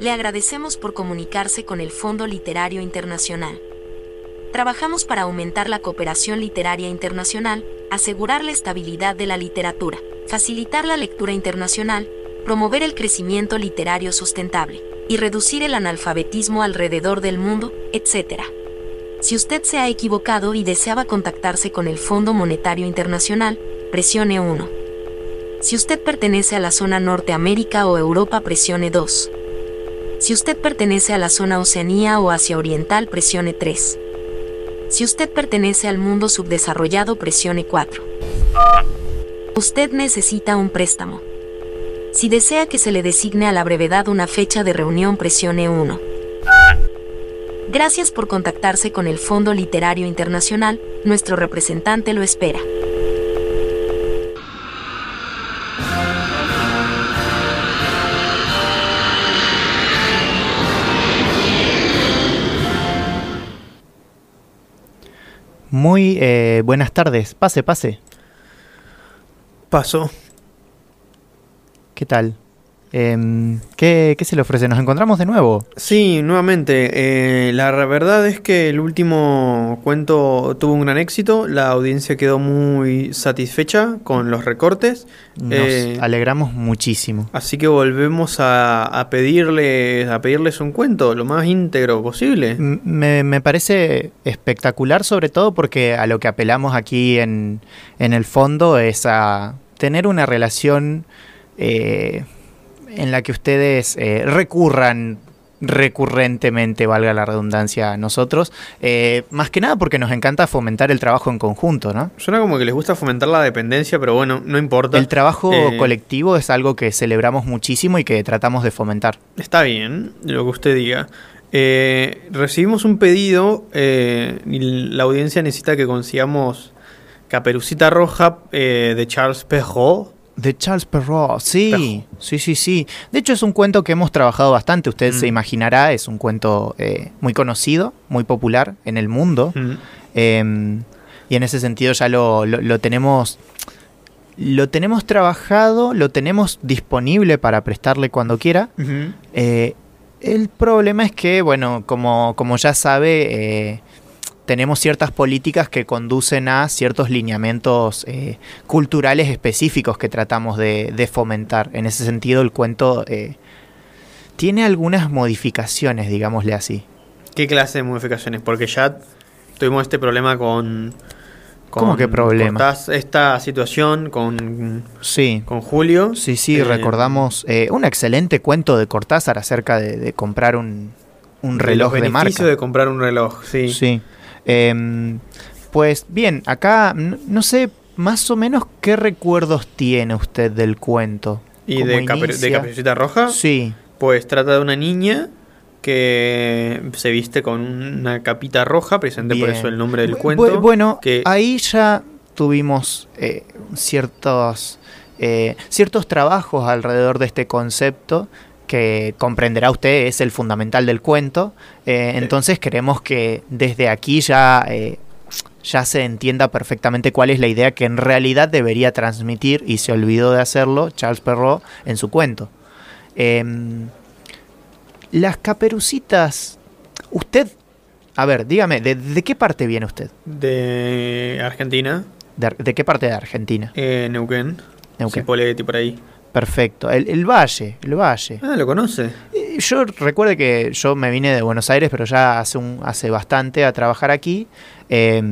Le agradecemos por comunicarse con el Fondo Literario Internacional. Trabajamos para aumentar la cooperación literaria internacional, asegurar la estabilidad de la literatura, facilitar la lectura internacional, promover el crecimiento literario sustentable y reducir el analfabetismo alrededor del mundo, etc. Si usted se ha equivocado y deseaba contactarse con el Fondo Monetario Internacional, presione 1. Si usted pertenece a la zona Norteamérica o Europa, presione 2. Si usted pertenece a la zona Oceanía o Asia Oriental, presione 3. Si usted pertenece al mundo subdesarrollado, presione 4. Usted necesita un préstamo. Si desea que se le designe a la brevedad una fecha de reunión, presione 1. Gracias por contactarse con el Fondo Literario Internacional, nuestro representante lo espera. Muy eh, buenas tardes. Pase, pase. Paso. ¿Qué tal? Em, ¿qué, ¿Qué se le ofrece? ¿Nos encontramos de nuevo? Sí, nuevamente. eh, la verdad es que el último cuento tuvo un gran éxito. La audiencia quedó muy satisfecha con los recortes. Nos Eh, alegramos muchísimo. Así que volvemos a, a pedirles, a pedirles un cuento lo más íntegro posible. M- Me, me parece espectacular, sobre todo porque a lo que apelamos aquí en, en el fondo es a tener una relación eh, en la que ustedes eh, recurran recurrentemente, valga la redundancia, a nosotros, eh, más que nada porque nos encanta fomentar el trabajo en conjunto, ¿no? Suena como que les gusta fomentar la dependencia, pero bueno, no importa. El trabajo Eh, colectivo es algo que celebramos muchísimo y que tratamos de fomentar. Está bien, lo que usted diga. Eh, recibimos un pedido y la audiencia necesita que consigamos Caperucita Roja de Charles Perrault. De Charles Perrault, sí, Perrault. sí, sí, sí. De hecho es un cuento que hemos trabajado bastante, usted Mm. se imaginará, es un cuento eh, muy conocido, muy popular en el mundo. Mm. Eh, y en ese sentido ya lo, lo- lo tenemos... Lo tenemos trabajado, lo tenemos disponible para prestarle cuando quiera. Eh, el problema es que, bueno, como, como ya sabe, eh, tenemos ciertas políticas que conducen a ciertos lineamientos eh, culturales específicos que tratamos de, de fomentar. En ese sentido, el cuento eh, tiene algunas modificaciones, digámosle así. ¿Qué clase de modificaciones? Porque ya tuvimos este problema con... con ¿Cómo que problema? Esta situación con, Sí. con Julio. Sí, sí, Eh, recordamos un excelente cuento de Cortázar acerca de, de comprar un, un de reloj de marca. beneficios de comprar un reloj, sí. Sí. Em, pues bien, acá no sé más o menos qué recuerdos tiene usted del cuento. ¿Y ¿Cómo de, Caperu- de? Caperucita Roja? Sí, Pues trata de una niña que se viste con una capita roja, precisamente por eso el nombre del Bu- cuento. bu- bueno, que- ahí ya tuvimos eh, ciertos, eh, ciertos trabajos alrededor de este concepto que comprenderá usted es el fundamental del cuento. Eh, entonces queremos que desde aquí ya, eh, ya se entienda perfectamente cuál es la idea que en realidad debería transmitir y se olvidó de hacerlo Charles Perrault en su cuento. Em, las caperucitas, usted, a ver, dígame, ¿de, de qué parte viene usted? de Argentina, ¿De, qué parte de Argentina? eh, Neuquén. Neuquén. Cipolletti, por ahí. Perfecto. El, el valle, el valle. Ah, ¿lo conoce? Eh, Yo recuerde que yo me vine de Buenos Aires, pero ya hace, un, hace bastante a trabajar aquí. eh,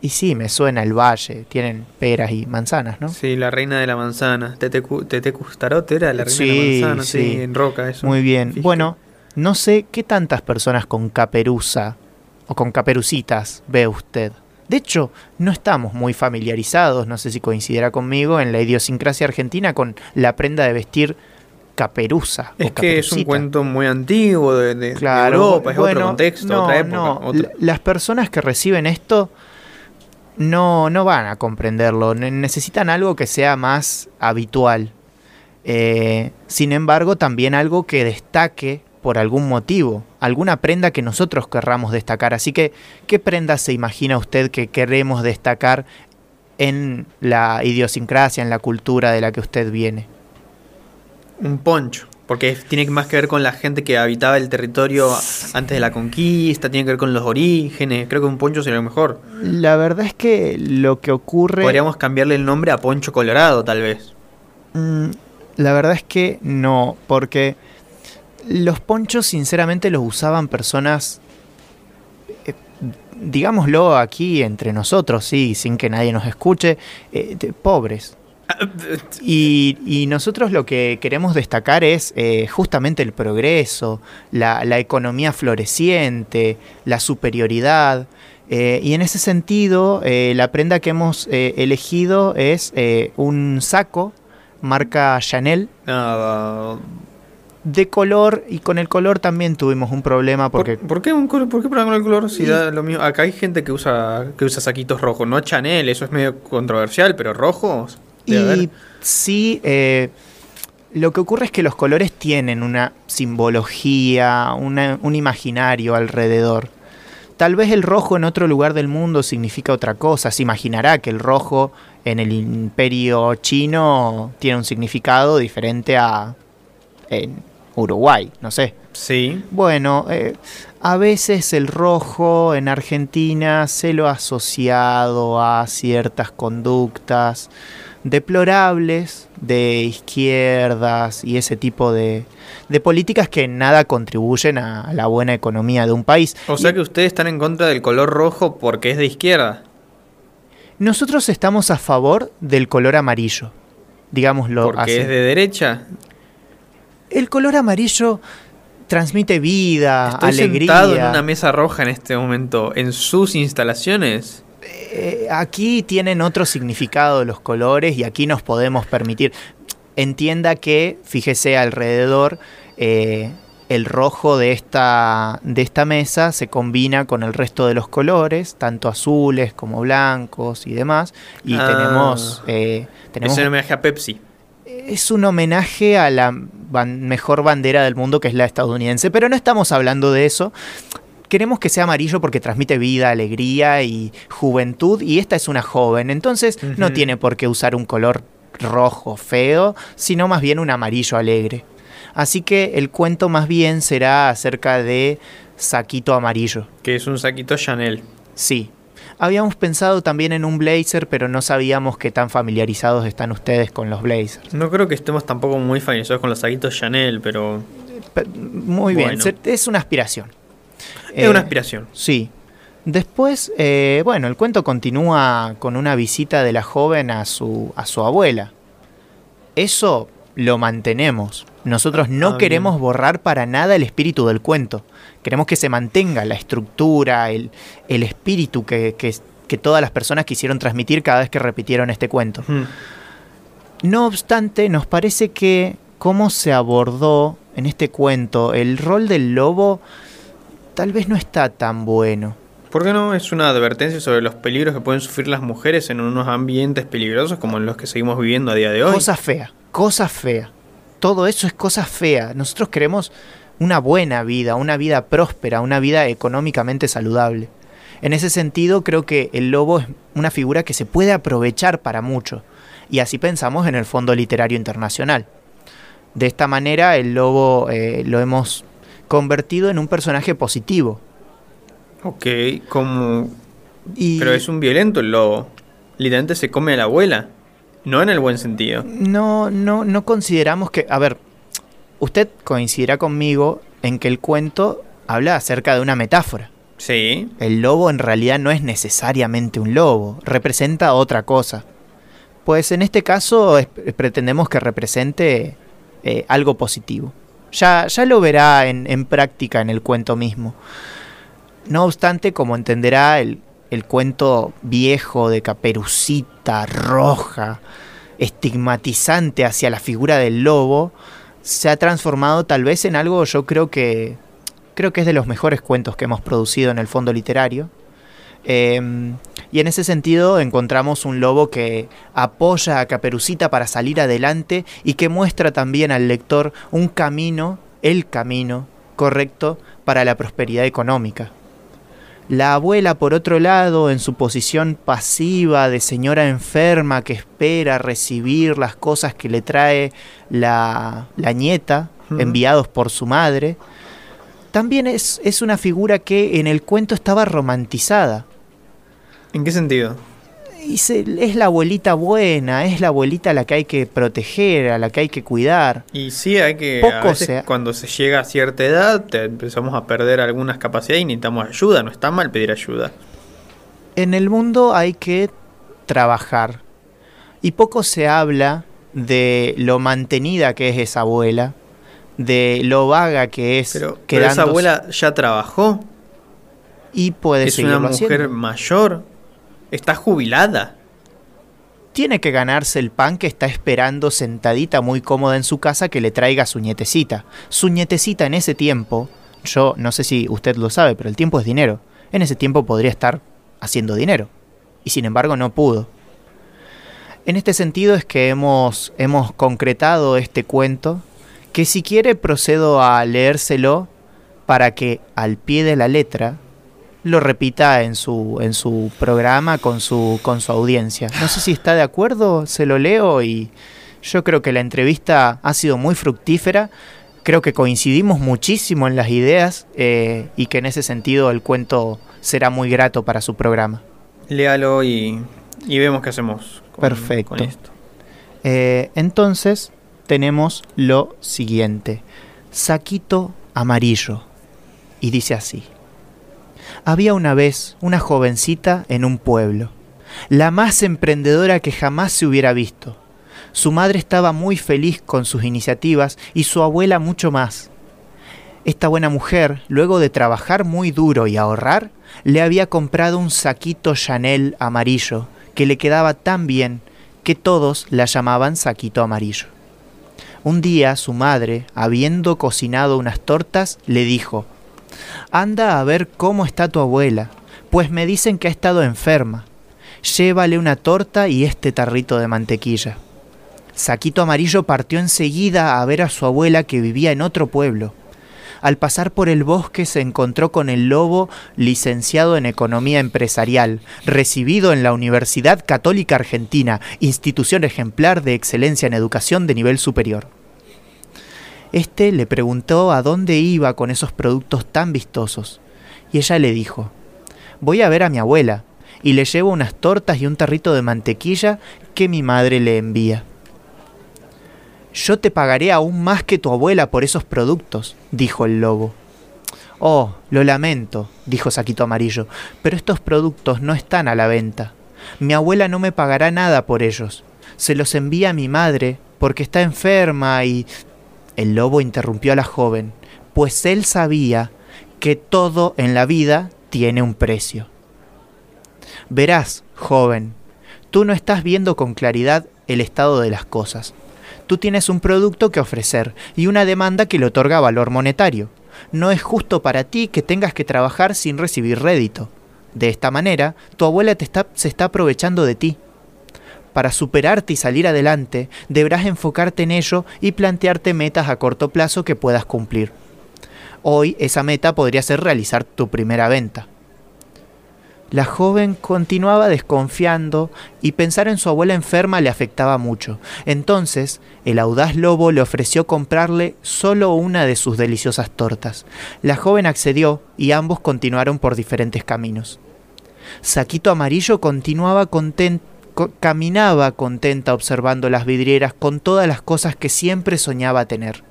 y sí, me suena el valle. Tienen peras y manzanas, ¿no? Sí, la reina de la manzana. Tete, Cu- Tete Custarot era la reina Sí, de la manzana, sí, sí. en Roca, eso. Muy bien. Fíjate. Bueno, no sé qué tantas personas con caperuza o con caperucitas ve usted. De hecho, no estamos muy familiarizados, no sé si coincidirá conmigo, en la idiosincrasia argentina con la prenda de vestir caperuza. o Es que es un cuento muy antiguo de, de- de Claro, Europa, es bueno, otro contexto, no, otra época. no, otra- l- Las personas que reciben esto no, no van a comprenderlo. Ne- Necesitan algo que sea más habitual. Eh, sin embargo, también algo que destaque por algún motivo. Alguna prenda que nosotros querramos destacar. Así que, ¿qué prenda se imagina usted que queremos destacar en la idiosincrasia, en la cultura de la que usted viene? Un poncho. Porque tiene más que ver con la gente que habitaba el territorio antes de la conquista, tiene que ver con los orígenes. Creo que un poncho sería lo mejor. La verdad es que lo que ocurre... Podríamos cambiarle el nombre a Poncho Colorado, tal vez. Mm, la verdad es que no, porque los ponchos sinceramente los usaban personas, eh, digámoslo aquí entre nosotros, sí, sin que nadie nos escuche, eh, pobres. Y, nosotros lo que queremos destacar es eh, justamente el progreso, la, economía floreciente, la superioridad. Y en ese sentido, la prenda que hemos elegido es un saco marca Chanel. Ah, de color y con el color también tuvimos un problema porque ¿Por, qué un ¿Por qué con el color si da lo mismo? Acá hay gente que usa que usa saquitos rojos, no Chanel, eso es medio controversial, pero rojos. Y sí, eh, lo que ocurre es que los colores tienen una simbología, un imaginario alrededor. Tal vez el rojo en otro lugar del mundo significa otra cosa. Se imaginará que el rojo en el imperio chino tiene un significado diferente a en Uruguay, no sé. Sí. Bueno, eh, a veces el rojo en Argentina se lo ha asociado a ciertas conductas deplorables de izquierdas y ese tipo de, de políticas que nada contribuyen a la buena economía de un país. O sea que ustedes están en contra del color rojo porque es de Nosotros estamos a favor del color amarillo, digámoslo ¿Porque es de derecha? El color amarillo transmite vida, Estoy alegría. sentado en una mesa roja en este momento, en sus instalaciones. Eh, aquí tienen otro significado los colores y aquí nos podemos permitir. Entienda que, fíjese alrededor, eh, el rojo de esta, de esta mesa se combina con el resto de los colores, tanto azules como blancos y demás. Y ah. tenemos, eh, tenemos... Es un homenaje a Pepsi. Es un homenaje a la mejor bandera del mundo que es la estadounidense, pero no estamos hablando de eso queremos que sea amarillo porque transmite vida, alegría y juventud y esta es una joven, entonces no tiene por qué usar un color rojo feo, sino más bien un amarillo alegre. Así que el cuento más bien será acerca de Saquito Amarillo. Que es un saquito Chanel. Sí. Habíamos pensado también en un blazer, pero no sabíamos qué tan familiarizados están ustedes con los blazers. No creo que estemos tampoco muy familiarizados con los saquitos Chanel, pero... Muy bien, es una aspiración. Es una eh, aspiración. Sí. Después, eh, bueno, el cuento continúa con una visita de la joven a su, a su abuela. Eso lo mantenemos. Nosotros no ah, queremos borrar para nada el espíritu del cuento. Queremos que se mantenga la estructura, el, el espíritu que, que, todas las personas quisieron transmitir cada vez que repitieron este cuento. Hmm. No obstante, nos parece que cómo se abordó en este cuento el rol del lobo tal vez no está tan bueno. ¿Por qué no? Es una advertencia sobre los peligros que pueden sufrir las mujeres en unos ambientes peligrosos como en los que seguimos viviendo a día de hoy. Cosa fea, cosa fea. Todo eso es cosa fea. Nosotros queremos una buena vida, una vida próspera, una vida económicamente saludable. En ese sentido, creo que el lobo es una figura que se puede aprovechar para mucho. Y así pensamos en el Fondo Literario Internacional. De esta manera, el lobo eh, lo hemos convertido en un personaje positivo. Ok, como... Pero es un violento el lobo. Literalmente se come a la abuela. No en el buen sentido. No, no, no consideramos que... A ver, usted coincidirá conmigo en que el cuento habla acerca de una metáfora. Sí. El lobo en realidad no es necesariamente un lobo, representa otra cosa. Pues en este caso pretendemos que represente eh, algo positivo. Ya, ya lo verá en, en, práctica en el cuento mismo. No obstante, como entenderá, el, el cuento viejo de caperucita roja, estigmatizante hacia la figura del lobo, se ha transformado tal vez en algo yo creo que creo que es de los mejores cuentos que hemos producido en el fondo literario. Em, y en ese sentido encontramos un lobo que apoya a Caperucita para salir adelante y que muestra también al lector un camino, el camino correcto para la prosperidad económica. La abuela, por otro lado, en su posición pasiva de señora enferma que espera recibir las cosas que le trae la, la nieta, enviados por su madre, también es, es una figura que en el cuento estaba romantizada. ¿En qué sentido? Es la abuelita buena, es la abuelita a la que hay que proteger, a la que hay que cuidar. Y sí, hay que. Poco cuando se llega a cierta edad, empezamos a perder algunas capacidades y necesitamos ayuda. No está mal pedir ayuda. En el mundo hay que trabajar. Y poco se habla de lo mantenida que es esa abuela, de lo vaga que es. Pero, esa abuela ya trabajó. Y puede Es una mujer mayor Está jubilada. Tiene que ganarse el pan que está esperando sentadita muy cómoda en su casa que le traiga su nietecita. Su nietecita en ese tiempo, yo no sé si usted lo sabe, pero el tiempo es dinero. En ese tiempo podría estar haciendo dinero. Y sin embargo no pudo. En este sentido es que hemos, hemos concretado este cuento, que si quiere procedo a leérselo para que al pie de la letra lo repita en su, en su programa con su, con su audiencia. No sé si está de acuerdo, se lo leo y yo creo que la entrevista ha sido muy fructífera. Creo que coincidimos muchísimo en las ideas eh, y que en ese sentido el cuento será muy grato para su programa. Léalo y, y vemos qué hacemos Perfecto. esto. Eh, entonces tenemos lo siguiente. Saquito amarillo. Y dice así. Había una vez una jovencita en un pueblo, la más emprendedora que jamás se hubiera visto. Su madre estaba muy feliz con sus iniciativas y su abuela mucho más. Esta buena mujer, luego de trabajar muy duro y ahorrar, le había comprado un saquito Chanel amarillo que le quedaba tan bien que todos la llamaban saquito amarillo. Un día su madre, habiendo cocinado unas tortas, le dijo, Anda a ver cómo está tu abuela, pues me dicen que ha estado enferma. Llévale una torta y este tarrito de mantequilla. Saquito Amarillo partió enseguida a ver a su abuela que vivía en otro pueblo. Al pasar por el bosque se encontró con el lobo, licenciado en Economía Empresarial, recibido en la Universidad Católica Argentina, institución ejemplar de excelencia en educación de nivel superior. Este le preguntó a dónde iba con esos productos tan vistosos, y ella le dijo, voy a ver a mi abuela, y le llevo unas tortas y un tarrito de mantequilla que mi madre le envía. Yo te pagaré aún más que tu abuela por esos productos, dijo el lobo. Oh, lo lamento, dijo Saquito Amarillo, pero estos productos no están a la venta. Mi abuela no me pagará nada por ellos. Se los envía a mi madre porque está enferma y el lobo interrumpió a la joven, pues él sabía que todo en la vida tiene un precio. Verás, joven, tú no estás viendo con claridad el estado de las cosas. Tú tienes un producto que ofrecer y una demanda que le otorga valor monetario. No es justo para ti que tengas que trabajar sin recibir rédito. De esta manera, tu abuela te está, se está aprovechando de ti para superarte y salir adelante, deberás enfocarte en ello y plantearte metas a corto plazo que puedas cumplir. Hoy esa meta podría ser realizar tu primera venta. La joven continuaba desconfiando y pensar en su abuela enferma le afectaba mucho. Entonces, el audaz lobo le ofreció comprarle solo una de sus deliciosas tortas. La joven accedió y ambos continuaron por diferentes caminos. Saquito Amarillo continuaba contento caminaba contenta observando las vidrieras con todas las cosas que siempre soñaba tener.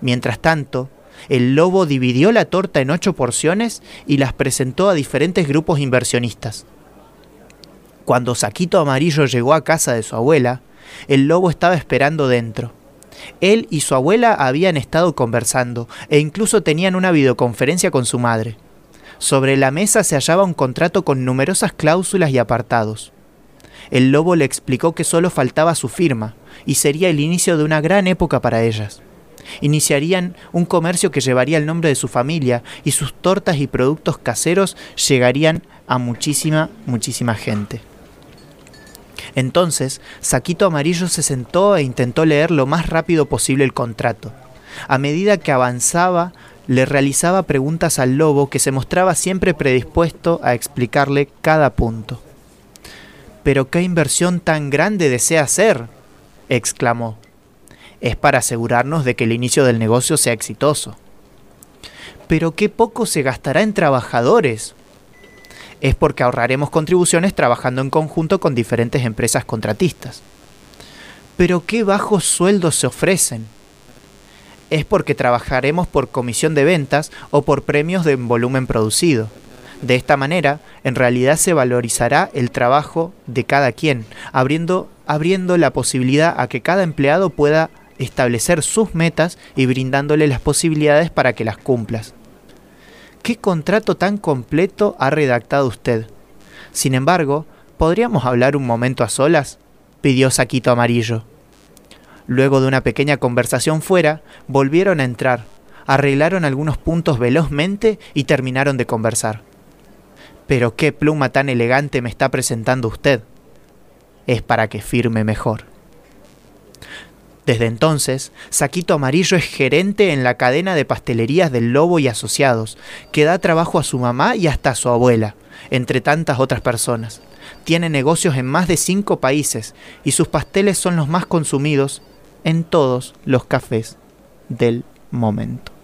Mientras tanto, el lobo dividió la torta en ocho porciones y las presentó a diferentes grupos inversionistas. Cuando Saquito Amarillo llegó a casa de su abuela, el lobo estaba esperando dentro. Él y su abuela habían estado conversando e incluso tenían una videoconferencia con su madre. Sobre la mesa se hallaba un contrato con numerosas cláusulas y apartados el lobo le explicó que solo faltaba su firma, y sería el inicio de una gran época para ellas. Iniciarían un comercio que llevaría el nombre de su familia, y sus tortas y productos caseros llegarían a muchísima, muchísima gente. Entonces, Saquito Amarillo se sentó e intentó leer lo más rápido posible el contrato. A medida que avanzaba, le realizaba preguntas al lobo que se mostraba siempre predispuesto a explicarle cada punto. Pero qué inversión tan grande desea hacer, exclamó. es para asegurarnos de que el inicio del negocio sea exitoso. Pero qué poco se gastará en trabajadores. Es porque ahorraremos contribuciones trabajando en conjunto con diferentes empresas contratistas. Pero qué bajos sueldos se ofrecen. Es porque trabajaremos por comisión de ventas o por premios de volumen producido. De esta manera, en realidad se valorizará el trabajo de cada quien, abriendo, abriendo la posibilidad a que cada empleado pueda establecer sus metas y brindándole las posibilidades para que las cumplas. ¿Qué contrato tan completo ha redactado usted? Sin embargo, ¿podríamos hablar un momento a solas? pidió Saquito Amarillo. Luego de una pequeña conversación fuera, volvieron a entrar, arreglaron algunos puntos velozmente y terminaron de conversar. Pero qué pluma tan elegante me está presentando usted. Es para que firme mejor. Desde entonces, Saquito Amarillo es gerente en la cadena de pastelerías del Lobo y Asociados, que da trabajo a su mamá y hasta a su abuela, entre tantas otras personas. Tiene negocios en más de cinco países y sus pasteles son los más consumidos en todos los cafés del momento.